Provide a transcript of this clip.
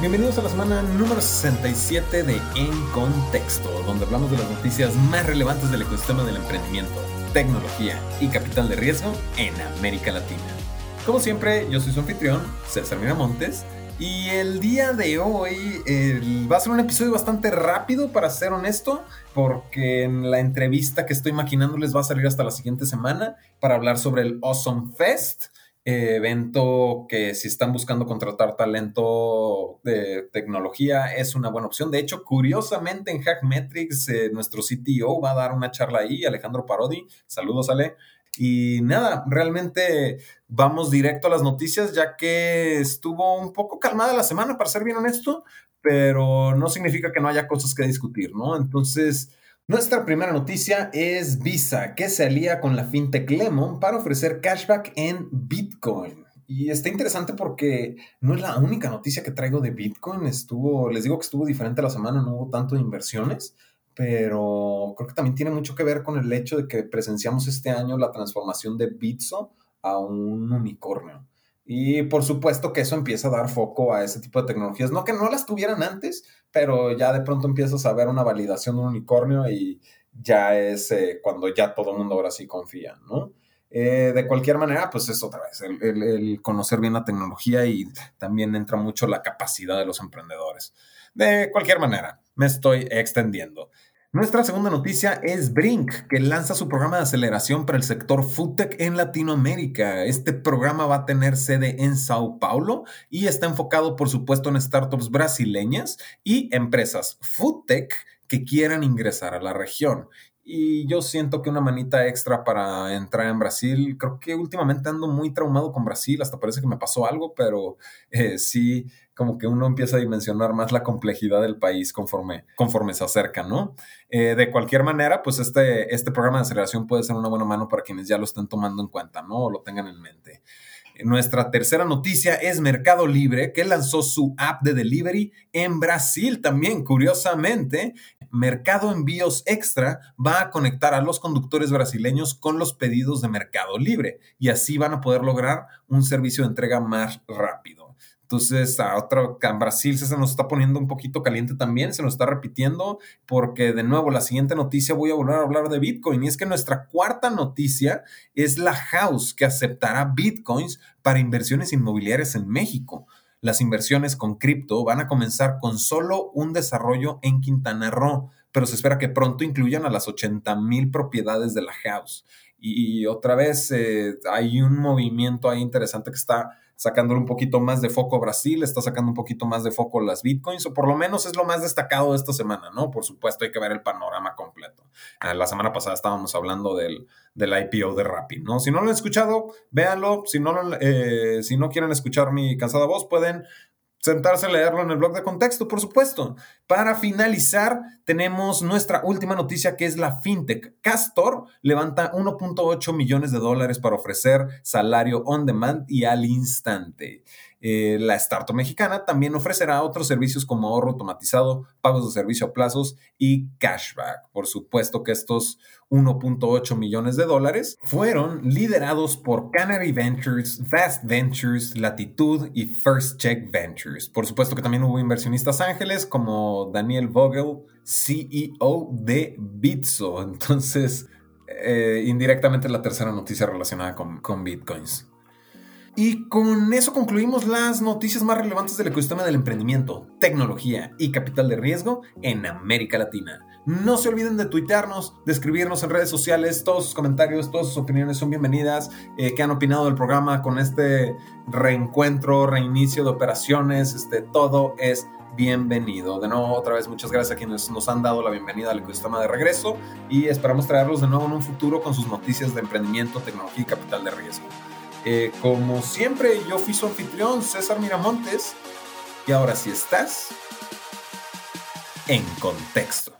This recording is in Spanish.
Bienvenidos a la semana número 67 de En Contexto, donde hablamos de las noticias más relevantes del ecosistema del emprendimiento, tecnología y capital de riesgo en América Latina. Como siempre, yo soy su anfitrión, César Miramontes, y el día de hoy va a ser un episodio bastante rápido, para ser honesto, porque en la entrevista que estoy maquinándoles va a salir hasta la siguiente semana para hablar sobre el Awesome Fest evento que si están buscando contratar talento de tecnología es una buena opción. De hecho, curiosamente en Hackmetrics, eh, nuestro CTO va a dar una charla ahí, Alejandro Parodi. Saludos, Ale. Y nada, realmente vamos directo a las noticias, ya que estuvo un poco calmada la semana, para ser bien honesto, pero no significa que no haya cosas que discutir, ¿no? Entonces, nuestra primera noticia es Visa, que se alía con la fintech Lemon para ofrecer cashback en Bitcoin. Y está interesante porque no es la única noticia que traigo de Bitcoin. Estuvo, les digo que estuvo diferente la semana, no hubo tanto de inversiones, pero creo que también tiene mucho que ver con el hecho de que presenciamos este año la transformación de Bitso a un unicornio. Y por supuesto que eso empieza a dar foco a ese tipo de tecnologías. No que no las tuvieran antes, pero ya de pronto empiezas a ver una validación de un unicornio y ya es eh, cuando ya todo el mundo ahora sí confía, ¿no? Eh, de cualquier manera, pues es otra vez el, conocer bien la tecnología y también entra mucho la capacidad de los emprendedores. De cualquier manera, me estoy extendiendo. Nuestra segunda noticia es Brink, que lanza su programa de aceleración para el sector foodtech en Latinoamérica. Este programa va a tener sede en Sao Paulo y está enfocado, por supuesto, en startups brasileñas y empresas foodtech que quieran ingresar a la región. Y yo siento que una manita extra para entrar en Brasil, creo que últimamente ando muy traumado con Brasil, hasta parece que me pasó algo, pero eh, sí, como que uno empieza a dimensionar más la complejidad del país conforme, conforme se acerca, ¿no? Eh, de cualquier manera, pues este, este programa de aceleración puede ser una buena mano para quienes ya lo estén tomando en cuenta, ¿no? O lo tengan en mente. Nuestra tercera noticia es Mercado Libre, que lanzó su app de delivery en Brasil también, curiosamente. Mercado Envíos Extra va a conectar a los conductores brasileños con los pedidos de Mercado Libre y así van a poder lograr un servicio de entrega más rápido. Entonces, a otro, en Brasil se nos está poniendo un poquito caliente también, se nos está repitiendo, porque de nuevo, la siguiente noticia voy a volver a hablar de Bitcoin. Y es que nuestra cuarta noticia es la House que aceptará Bitcoins para inversiones inmobiliarias en México. Las inversiones con cripto van a comenzar con solo un desarrollo en Quintana Roo, pero se espera que pronto incluyan a las 80 mil propiedades de la House. Y, otra vez eh, hay un movimiento ahí interesante que está sacándole un poquito más de foco a Brasil, está sacando un poquito más de foco las bitcoins, o por lo menos es lo más destacado de esta semana, ¿no? Por supuesto, hay que ver el panorama completo. Ah, la semana pasada estábamos hablando del, del IPO de Rappi, ¿no? Si no lo han escuchado, véanlo. Si no, eh, si no quieren escuchar mi cansada voz, pueden sentarse a leerlo en el blog de contexto, por supuesto. Para finalizar, tenemos nuestra última noticia que es la fintech. Castor levanta 1.8 millones de dólares para ofrecer salario on demand y al instante. Eh, la startup mexicana también ofrecerá otros servicios como ahorro automatizado, pagos de servicio a plazos y cashback. Por supuesto que estos 1.8 millones de dólares fueron liderados por Canary Ventures, Vast Ventures, Latitud y First Check Ventures. Por supuesto que también hubo inversionistas ángeles como Daniel Vogel, CEO de Bitso. Entonces, eh, indirectamente la tercera noticia relacionada con, con bitcoins. Y con eso concluimos las noticias más relevantes del ecosistema del emprendimiento, tecnología y capital de riesgo en América Latina. No se olviden de tuitearnos, de escribirnos en redes sociales. Todos sus comentarios, todas sus opiniones son bienvenidas. Eh, ¿Qué han opinado del programa con este reencuentro, reinicio de operaciones? Este, todo es bienvenido. De nuevo, otra vez, muchas gracias a quienes nos han dado la bienvenida al ecosistema de regreso y esperamos traerlos de nuevo en un futuro con sus noticias de emprendimiento, tecnología y capital de riesgo. Eh, como siempre, yo fui su anfitrión, César Miramontes, y ahora sí estás en contexto.